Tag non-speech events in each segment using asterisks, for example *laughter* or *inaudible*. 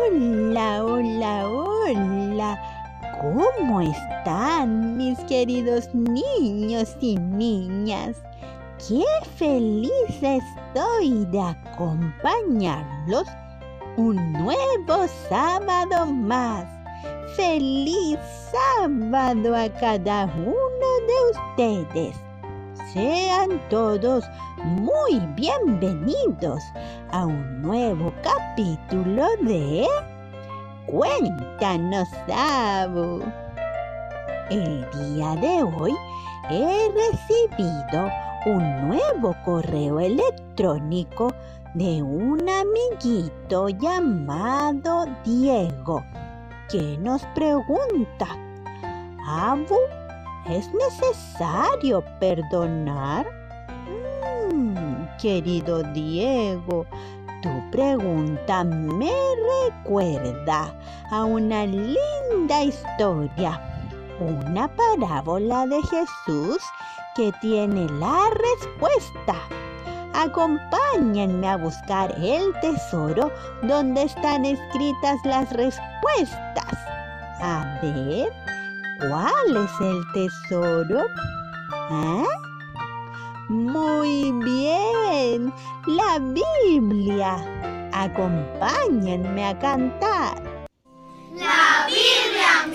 Hola, hola, hola. ¿Cómo están mis queridos niños y niñas? Qué feliz estoy de acompañarlos un nuevo sábado más. Feliz sábado a cada uno de ustedes. Sean todos muy bienvenidos a un nuevo capítulo de Cuéntanos, Abu. El día de hoy he recibido un nuevo correo electrónico de un amiguito llamado Diego que nos pregunta, Abu, ¿es necesario perdonar? Mm, querido Diego, tu pregunta me recuerda a una linda historia, una parábola de Jesús que tiene la respuesta. Acompáñenme a buscar el tesoro donde están escritas las respuestas. A ver, ¿cuál es el tesoro? ¿Eh? Muy bien, la Biblia. Acompáñenme a cantar. La Biblia,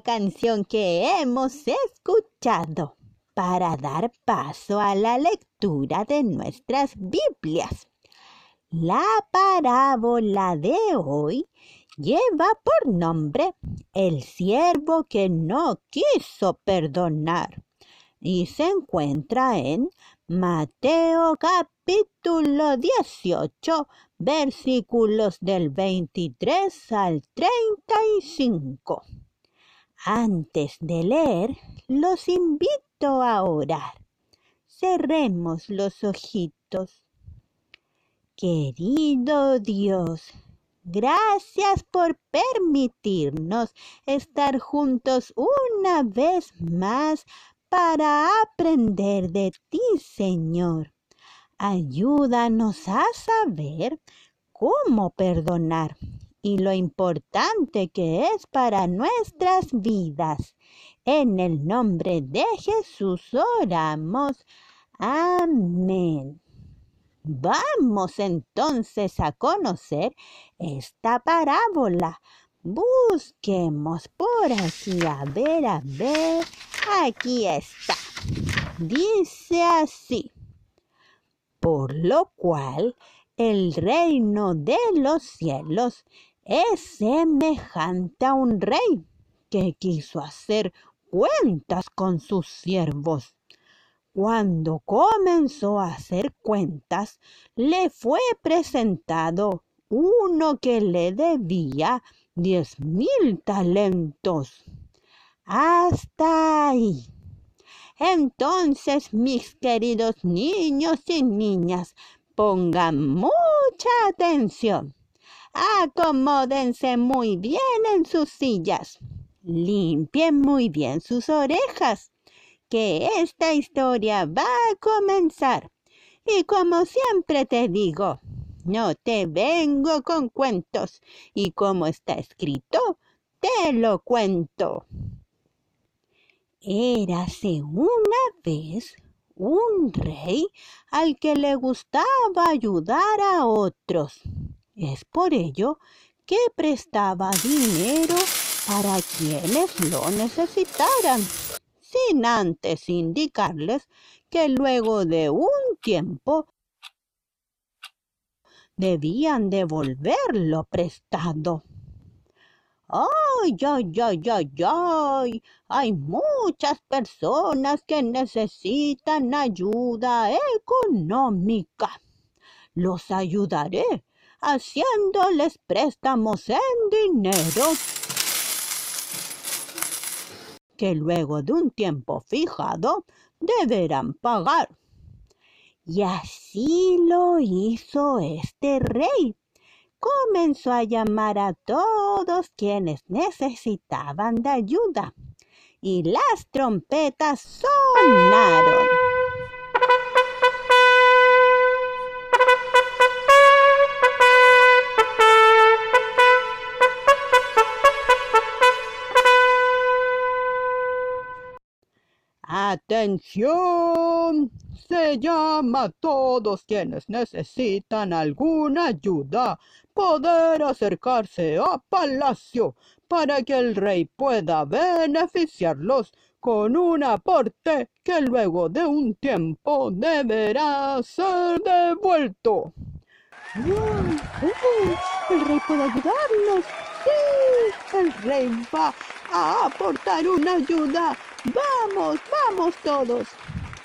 canción que hemos escuchado! Para dar paso a la lectura de nuestras Biblias. La parábola de hoy lleva por nombre El siervo que no quiso perdonar y se encuentra en Mateo capítulo 18 versículos del 23 al 35. Antes de leer, los invito a orar. Cerremos los ojitos. Querido Dios, gracias por permitirnos estar juntos una vez más para aprender de ti, Señor. Ayúdanos a saber cómo perdonar y lo importante que es para nuestras vidas. En el nombre de Jesús oramos. Amén. Vamos entonces a conocer esta parábola. Busquemos por aquí, a ver, a ver. Aquí está. Dice así. Por lo cual el reino de los cielos es semejante a un rey que quiso hacer cuentas con sus siervos. Cuando comenzó a hacer cuentas, le fue presentado uno que le debía diez mil talentos. Hasta ahí. Entonces, mis queridos niños y niñas, pongan mucha atención. Acomódense muy bien en sus sillas. Limpien muy bien sus orejas, que esta historia va a comenzar. Y como siempre te digo, no te vengo con cuentos. Y como está escrito, te lo cuento. Érase una vez un rey al que le gustaba ayudar a otros. Es por ello que prestaba dinero para quienes lo necesitaran, sin antes indicarles que luego de un tiempo debían devolverlo prestado. Ay, ay, ay, ay, ay. Hay muchas personas que necesitan ayuda económica. Los ayudaré haciéndoles préstamos en dinero que luego de un tiempo fijado deberán pagar. Y así lo hizo este rey. Comenzó a llamar a todos quienes necesitaban de ayuda y las trompetas sonaron. Atención, se llama a todos quienes necesitan alguna ayuda poder acercarse a palacio para que el rey pueda beneficiarlos con un aporte que luego de un tiempo deberá ser devuelto. ¡El rey puede ayudarnos! ¡Sí! El rey va a aportar una ayuda ¡Vamos, vamos todos!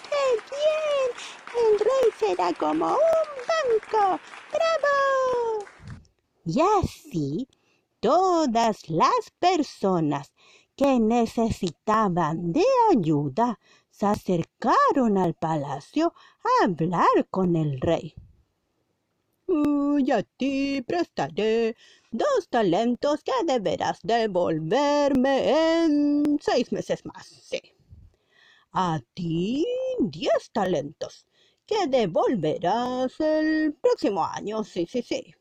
¡Qué bien! El rey será como un banco. ¡Bravo! Y así, todas las personas que necesitaban de ayuda se acercaron al palacio a hablar con el rey. Y a ti prestaré dos talentos que deberás devolverme en seis meses más. Sí. A ti diez talentos que devolverás el próximo año. Sí, sí, sí.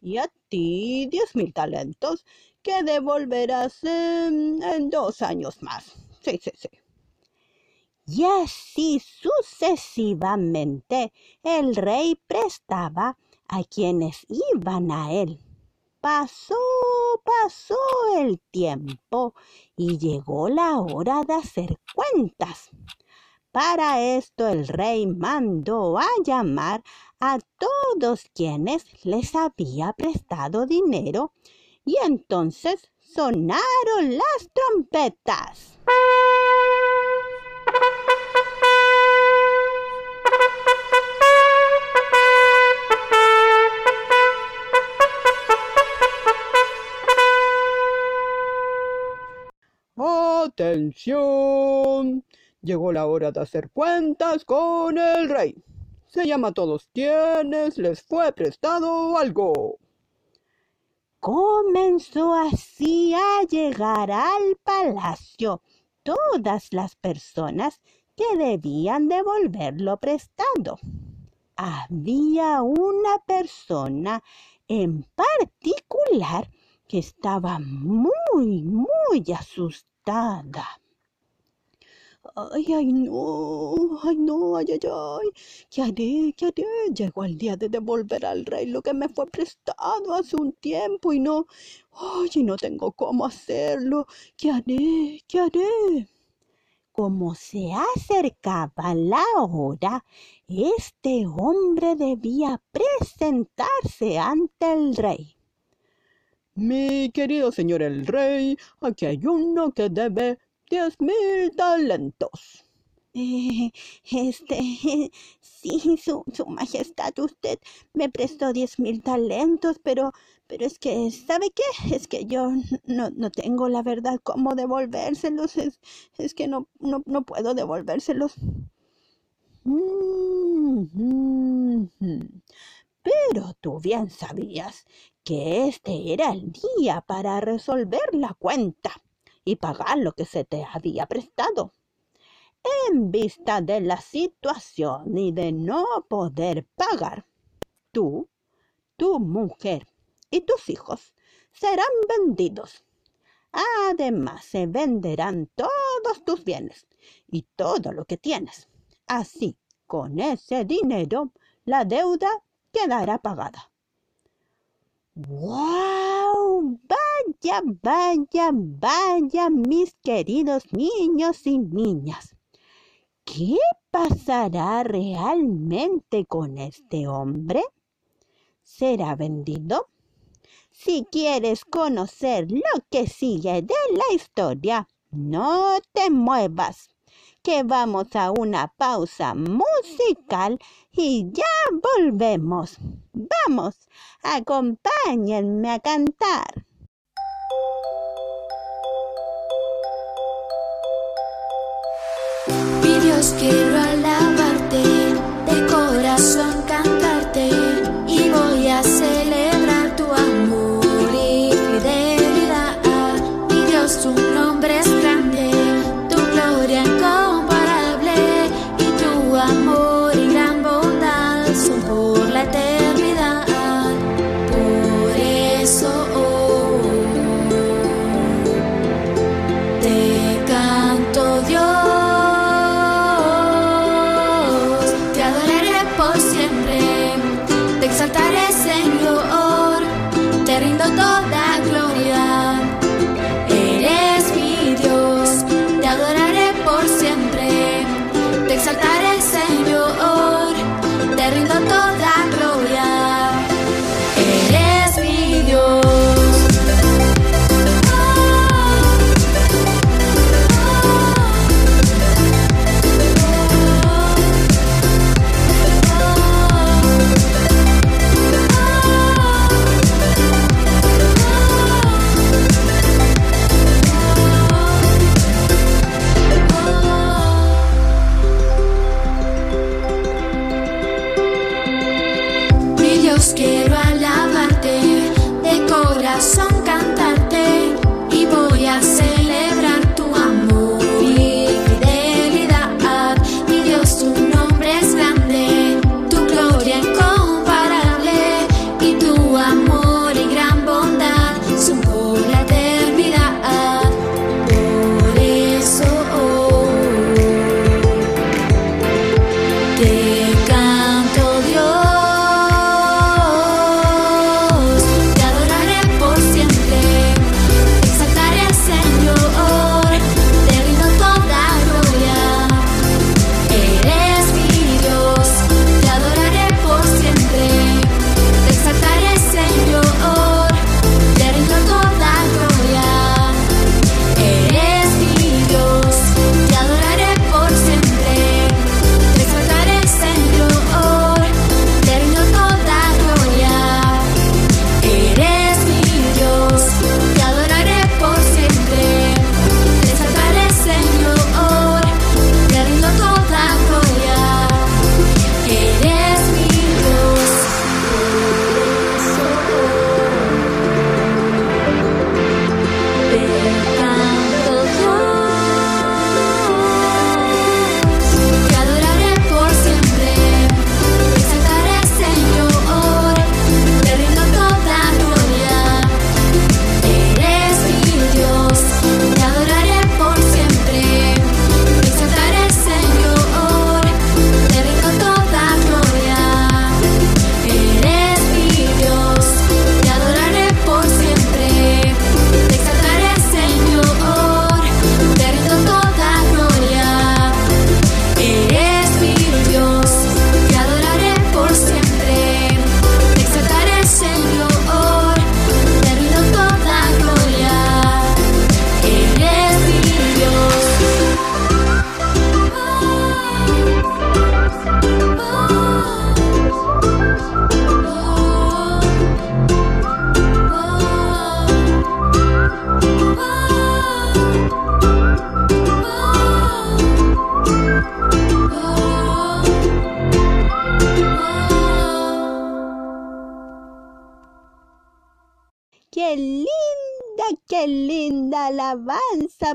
Y a ti diez mil talentos que devolverás en, en dos años más. Sí, sí, sí. Y así sucesivamente el rey prestaba a quienes iban a él. Pasó, pasó el tiempo y llegó la hora de hacer cuentas. Para esto el rey mandó a llamar a todos quienes les había prestado dinero y entonces sonaron las trompetas. Atención. Llegó la hora de hacer cuentas con el rey. Se llama a todos quienes les fue prestado algo. Comenzó así a llegar al palacio todas las personas que debían devolverlo prestado. Había una persona en particular que estaba muy, muy asustada. Ay, ay, no, ay, no, ay, ay, ay, ¿qué haré, qué haré? Llegó el día de devolver al rey lo que me fue prestado hace un tiempo y no, ay, no tengo cómo hacerlo. ¿Qué haré, qué haré? Como se acercaba la hora, este hombre debía presentarse ante el rey. Mi querido señor el rey, aquí hay uno que debe diez mil talentos. Eh, *laughs* este, *laughs* sí, su, su majestad, usted me prestó diez mil talentos, pero, pero es que, ¿sabe qué? Es que yo no, no tengo la verdad cómo devolvérselos, es, es que no, no, no puedo devolvérselos. Mm, mm, mm. Pero tú bien sabías que este era el día para resolver la cuenta y pagar lo que se te había prestado. En vista de la situación y de no poder pagar, tú, tu mujer y tus hijos serán vendidos. Además, se venderán todos tus bienes y todo lo que tienes. Así, con ese dinero, la deuda quedará pagada. ¡Wow! Vaya, vaya, vaya, mis queridos niños y niñas. ¿Qué pasará realmente con este hombre? ¿Será vendido? Si quieres conocer lo que sigue de la historia, no te muevas, que vamos a una pausa musical y ya volvemos. Vamos, acompáñenme a cantar. Dios,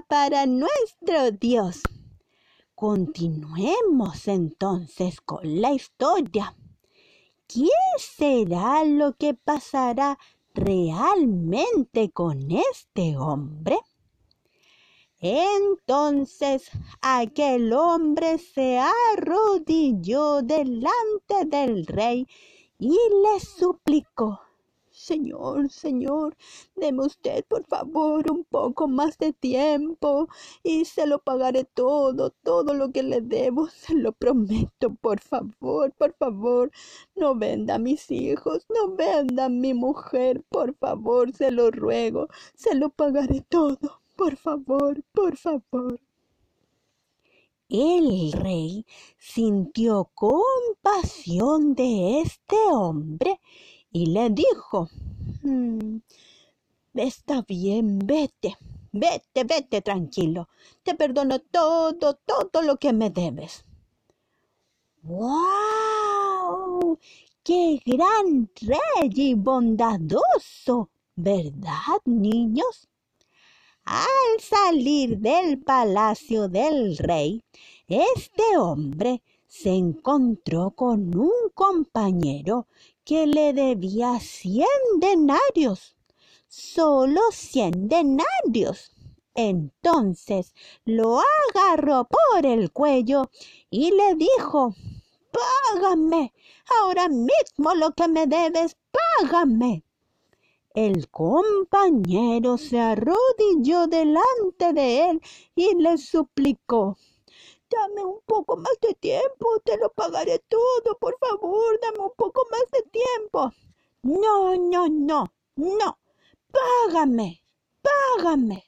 para nuestro Dios. Continuemos entonces con la historia. ¿Qué será lo que pasará realmente con este hombre? Entonces aquel hombre se arrodilló delante del rey y le suplicó Señor, Señor, deme usted por favor un poco más de tiempo y se lo pagaré todo, todo lo que le debo, *laughs* se lo prometo, por favor, por favor, no venda a mis hijos, no venda a mi mujer, por favor, se lo ruego, se lo pagaré todo, por favor, por favor. El rey sintió compasión de este hombre y le dijo, "Mm, está bien, vete, vete, vete tranquilo, te perdono todo, todo lo que me debes. ¡Wow! ¡Qué gran rey y bondadoso! ¿Verdad, niños? Al salir del palacio del rey, este hombre se encontró con un compañero que le debía cien denarios, solo cien denarios. Entonces lo agarró por el cuello y le dijo, Págame, ahora mismo lo que me debes, págame. El compañero se arrodilló delante de él y le suplicó, Dame un poco más de tiempo, te lo pagaré todo, por favor, dame un poco más de tiempo. No, no, no, no, págame, págame.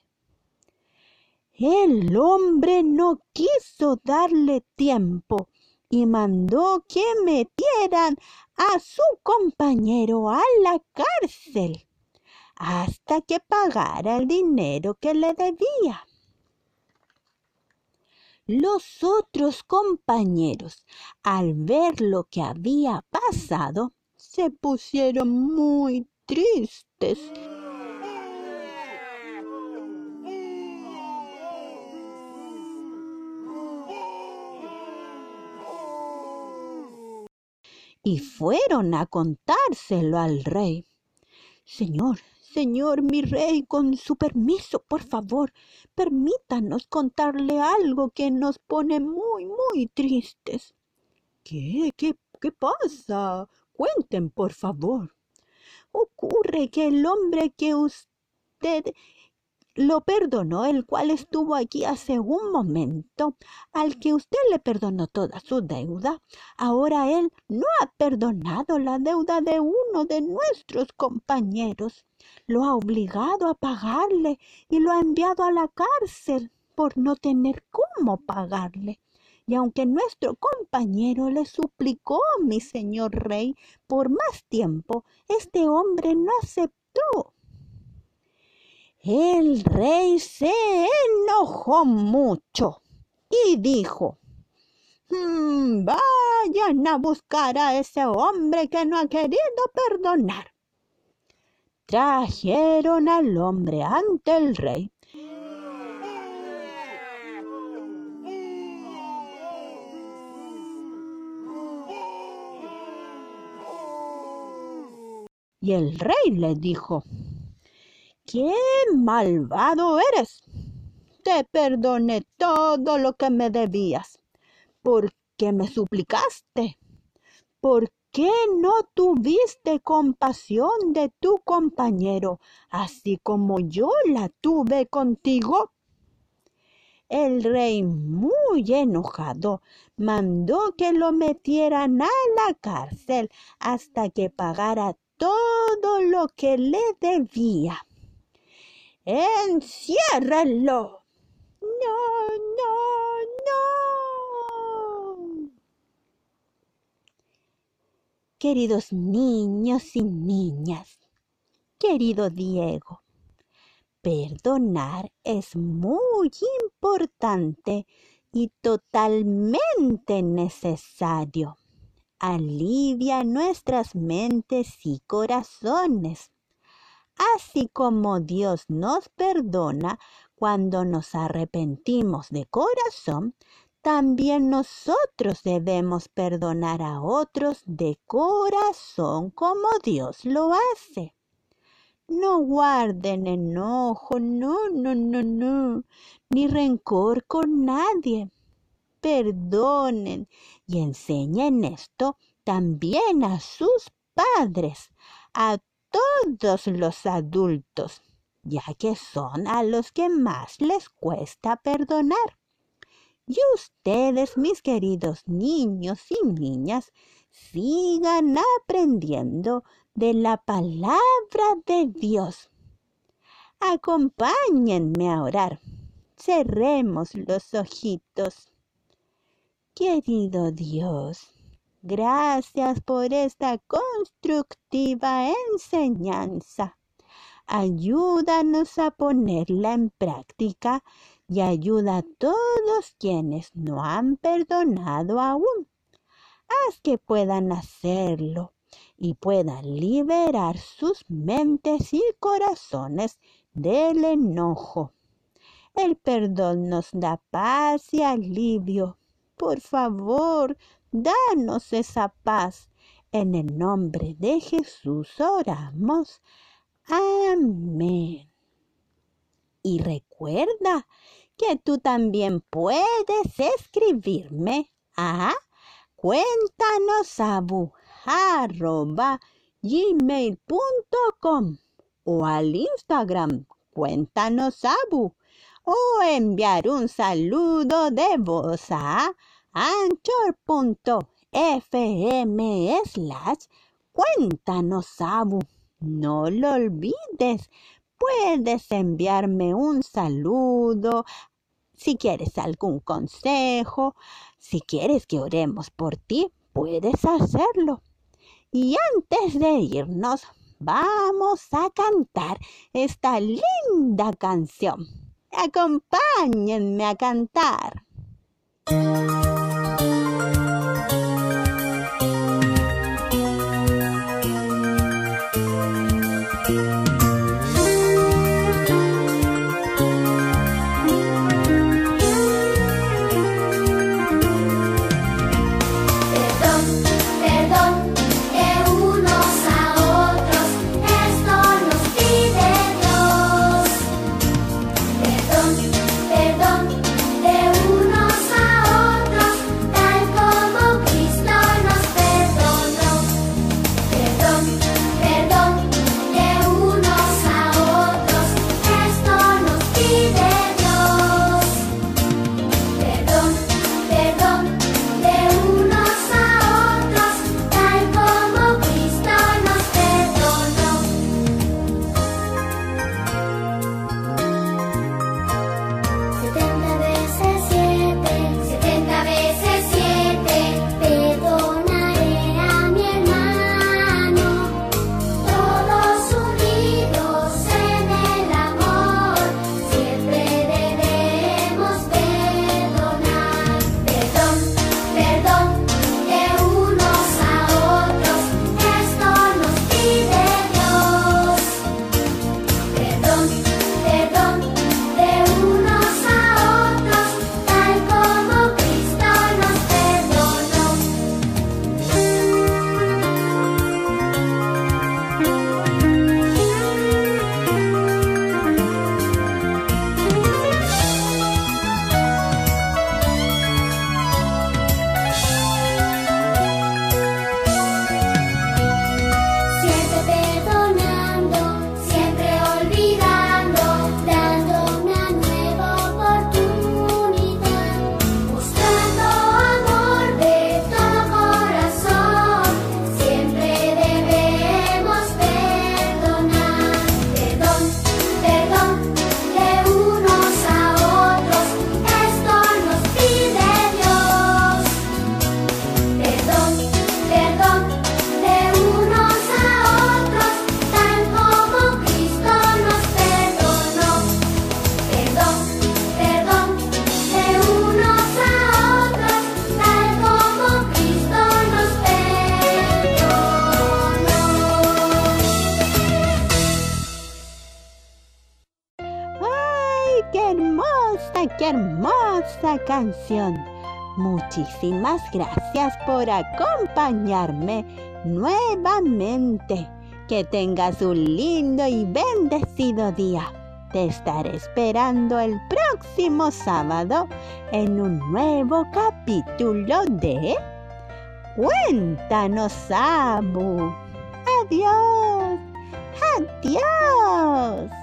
El hombre no quiso darle tiempo y mandó que metieran a su compañero a la cárcel hasta que pagara el dinero que le debía. Los otros compañeros, al ver lo que había pasado, se pusieron muy tristes. Y fueron a contárselo al rey. Señor, Señor mi rey, con su permiso, por favor, permítanos contarle algo que nos pone muy, muy tristes. ¿Qué? ¿Qué, qué pasa? Cuenten, por favor. Ocurre que el hombre que usted lo perdonó, el cual estuvo aquí hace un momento, al que usted le perdonó toda su deuda, ahora él no ha perdonado la deuda de uno de nuestros compañeros. Lo ha obligado a pagarle y lo ha enviado a la cárcel por no tener cómo pagarle. Y aunque nuestro compañero le suplicó, mi señor rey, por más tiempo, este hombre no aceptó. El rey se enojó mucho y dijo, "Mm, vayan a buscar a ese hombre que no ha querido perdonar. Trajeron al hombre ante el rey. Y el rey le dijo, ¡Qué malvado eres! Te perdoné todo lo que me debías. ¿Por qué me suplicaste? ¿Por qué no tuviste compasión de tu compañero, así como yo la tuve contigo? El rey, muy enojado, mandó que lo metieran a la cárcel hasta que pagara todo lo que le debía. ¡Enciérrenlo! No, no. Queridos niños y niñas, querido Diego, perdonar es muy importante y totalmente necesario. Alivia nuestras mentes y corazones, Así como Dios nos perdona cuando nos arrepentimos de corazón, también nosotros debemos perdonar a otros de corazón como Dios lo hace. No guarden enojo, no, no, no, no, ni rencor con nadie. Perdonen y enseñen esto también a sus padres, a todos los adultos, ya que son a los que más les cuesta perdonar. Y ustedes, mis queridos niños y niñas, sigan aprendiendo de la palabra de Dios. Acompáñenme a orar. Cerremos los ojitos. Querido Dios, gracias por esta constructiva enseñanza. Ayúdanos a ponerla en práctica y ayuda a todos quienes no han perdonado aún. Haz que puedan hacerlo y puedan liberar sus mentes y corazones del enojo. El perdón nos da paz y alivio. Por favor, danos esa paz. En el nombre de Jesús oramos. Amén. Y recuerda que tú también puedes escribirme a cuéntanos arroba gmail.com o al Instagram cuéntanos abu o enviar un saludo de voz a anchor.fm slash cuéntanos abu. No lo olvides, puedes enviarme un saludo si quieres algún consejo, si quieres que oremos por ti, puedes hacerlo. Y antes de irnos, vamos a cantar esta linda canción. Acompáñenme a cantar. Canción. Muchísimas gracias por acompañarme nuevamente. Que tengas un lindo y bendecido día. Te estaré esperando el próximo sábado en un nuevo capítulo de Cuéntanos, Abu. Adiós. Adiós.